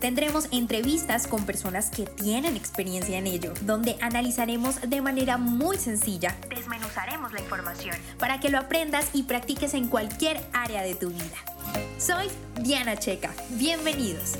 Tendremos entrevistas con personas que tienen experiencia en ello, donde analizaremos de manera muy sencilla, desmenuzaremos la información para que lo aprendas y practiques en cualquier área de tu vida. Soy Diana Checa, bienvenidos.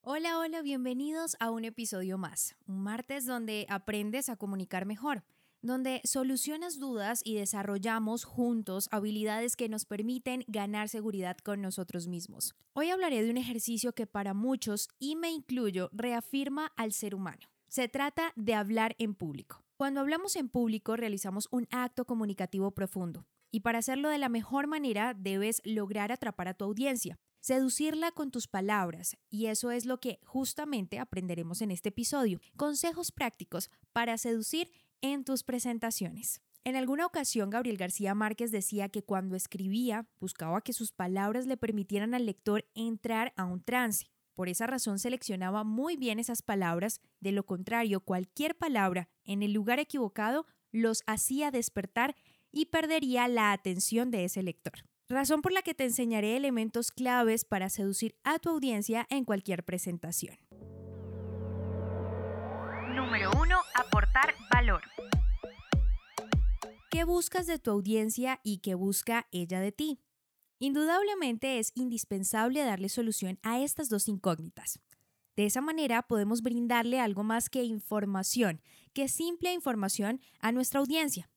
Hola, hola, bienvenidos a un episodio más, un martes donde aprendes a comunicar mejor donde solucionas dudas y desarrollamos juntos habilidades que nos permiten ganar seguridad con nosotros mismos. Hoy hablaré de un ejercicio que para muchos, y me incluyo, reafirma al ser humano. Se trata de hablar en público. Cuando hablamos en público realizamos un acto comunicativo profundo. Y para hacerlo de la mejor manera debes lograr atrapar a tu audiencia, seducirla con tus palabras. Y eso es lo que justamente aprenderemos en este episodio. Consejos prácticos para seducir en tus presentaciones. En alguna ocasión, Gabriel García Márquez decía que cuando escribía, buscaba que sus palabras le permitieran al lector entrar a un trance. Por esa razón seleccionaba muy bien esas palabras, de lo contrario, cualquier palabra en el lugar equivocado los hacía despertar y perdería la atención de ese lector. Razón por la que te enseñaré elementos claves para seducir a tu audiencia en cualquier presentación. Número 1. Aportar valor. ¿Qué buscas de tu audiencia y qué busca ella de ti? Indudablemente es indispensable darle solución a estas dos incógnitas. De esa manera podemos brindarle algo más que información, que simple información a nuestra audiencia.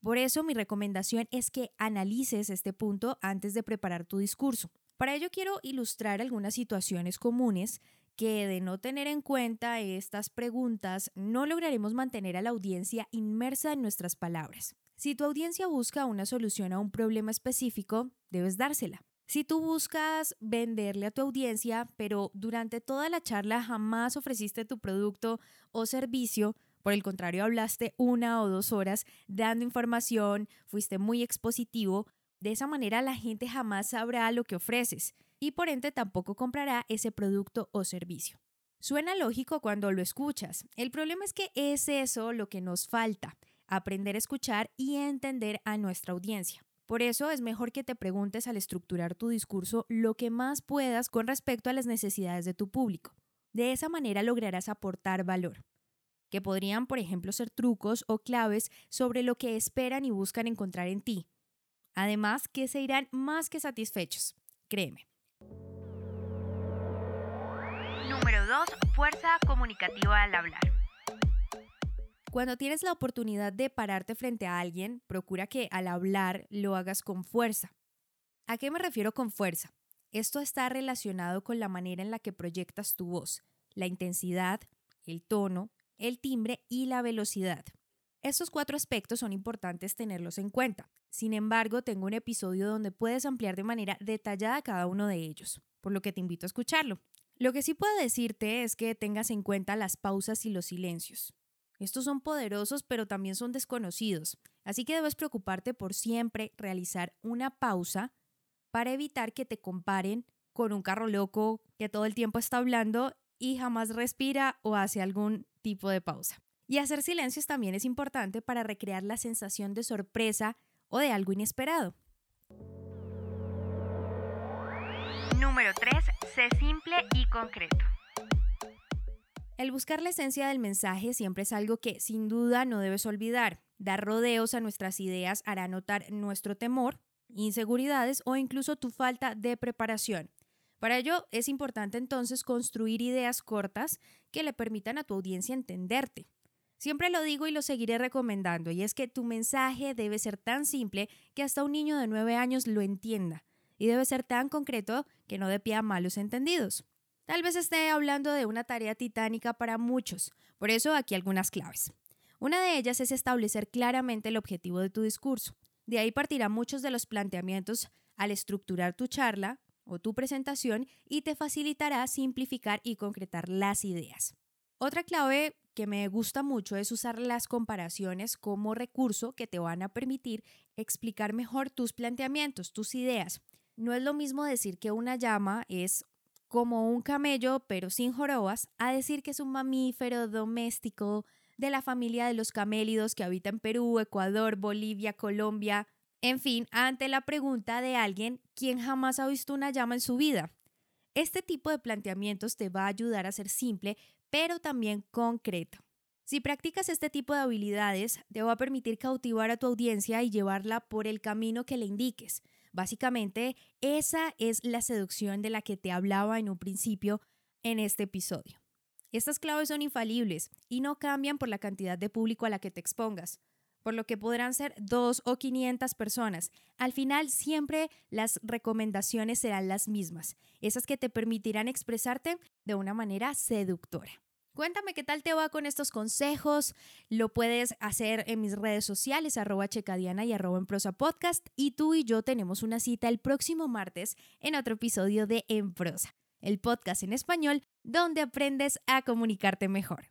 Por eso mi recomendación es que analices este punto antes de preparar tu discurso. Para ello quiero ilustrar algunas situaciones comunes que de no tener en cuenta estas preguntas no lograremos mantener a la audiencia inmersa en nuestras palabras. Si tu audiencia busca una solución a un problema específico, debes dársela. Si tú buscas venderle a tu audiencia, pero durante toda la charla jamás ofreciste tu producto o servicio, por el contrario hablaste una o dos horas dando información, fuiste muy expositivo, de esa manera la gente jamás sabrá lo que ofreces y por ende tampoco comprará ese producto o servicio. Suena lógico cuando lo escuchas. El problema es que es eso lo que nos falta, aprender a escuchar y entender a nuestra audiencia. Por eso es mejor que te preguntes al estructurar tu discurso lo que más puedas con respecto a las necesidades de tu público. De esa manera lograrás aportar valor, que podrían, por ejemplo, ser trucos o claves sobre lo que esperan y buscan encontrar en ti. Además, que se irán más que satisfechos. Créeme. Número 2. Fuerza comunicativa al hablar. Cuando tienes la oportunidad de pararte frente a alguien, procura que al hablar lo hagas con fuerza. ¿A qué me refiero con fuerza? Esto está relacionado con la manera en la que proyectas tu voz, la intensidad, el tono, el timbre y la velocidad. Estos cuatro aspectos son importantes tenerlos en cuenta. Sin embargo, tengo un episodio donde puedes ampliar de manera detallada cada uno de ellos, por lo que te invito a escucharlo. Lo que sí puedo decirte es que tengas en cuenta las pausas y los silencios. Estos son poderosos pero también son desconocidos, así que debes preocuparte por siempre realizar una pausa para evitar que te comparen con un carro loco que todo el tiempo está hablando y jamás respira o hace algún tipo de pausa. Y hacer silencios también es importante para recrear la sensación de sorpresa o de algo inesperado. Número 3. Sé simple y concreto. El buscar la esencia del mensaje siempre es algo que sin duda no debes olvidar. Dar rodeos a nuestras ideas hará notar nuestro temor, inseguridades o incluso tu falta de preparación. Para ello es importante entonces construir ideas cortas que le permitan a tu audiencia entenderte. Siempre lo digo y lo seguiré recomendando, y es que tu mensaje debe ser tan simple que hasta un niño de 9 años lo entienda, y debe ser tan concreto que no dé a malos entendidos. Tal vez esté hablando de una tarea titánica para muchos, por eso aquí algunas claves. Una de ellas es establecer claramente el objetivo de tu discurso. De ahí partirán muchos de los planteamientos al estructurar tu charla o tu presentación y te facilitará simplificar y concretar las ideas. Otra clave que me gusta mucho es usar las comparaciones como recurso que te van a permitir explicar mejor tus planteamientos, tus ideas. No es lo mismo decir que una llama es como un camello pero sin jorobas, a decir que es un mamífero doméstico de la familia de los camélidos que habita en Perú, Ecuador, Bolivia, Colombia, en fin, ante la pregunta de alguien quien jamás ha visto una llama en su vida. Este tipo de planteamientos te va a ayudar a ser simple, pero también concreto. Si practicas este tipo de habilidades, te va a permitir cautivar a tu audiencia y llevarla por el camino que le indiques. Básicamente, esa es la seducción de la que te hablaba en un principio en este episodio. Estas claves son infalibles y no cambian por la cantidad de público a la que te expongas por lo que podrán ser dos o 500 personas. Al final siempre las recomendaciones serán las mismas, esas que te permitirán expresarte de una manera seductora. Cuéntame qué tal te va con estos consejos. Lo puedes hacer en mis redes sociales, arroba checadiana y arroba en prosa podcast. Y tú y yo tenemos una cita el próximo martes en otro episodio de En prosa, el podcast en español donde aprendes a comunicarte mejor.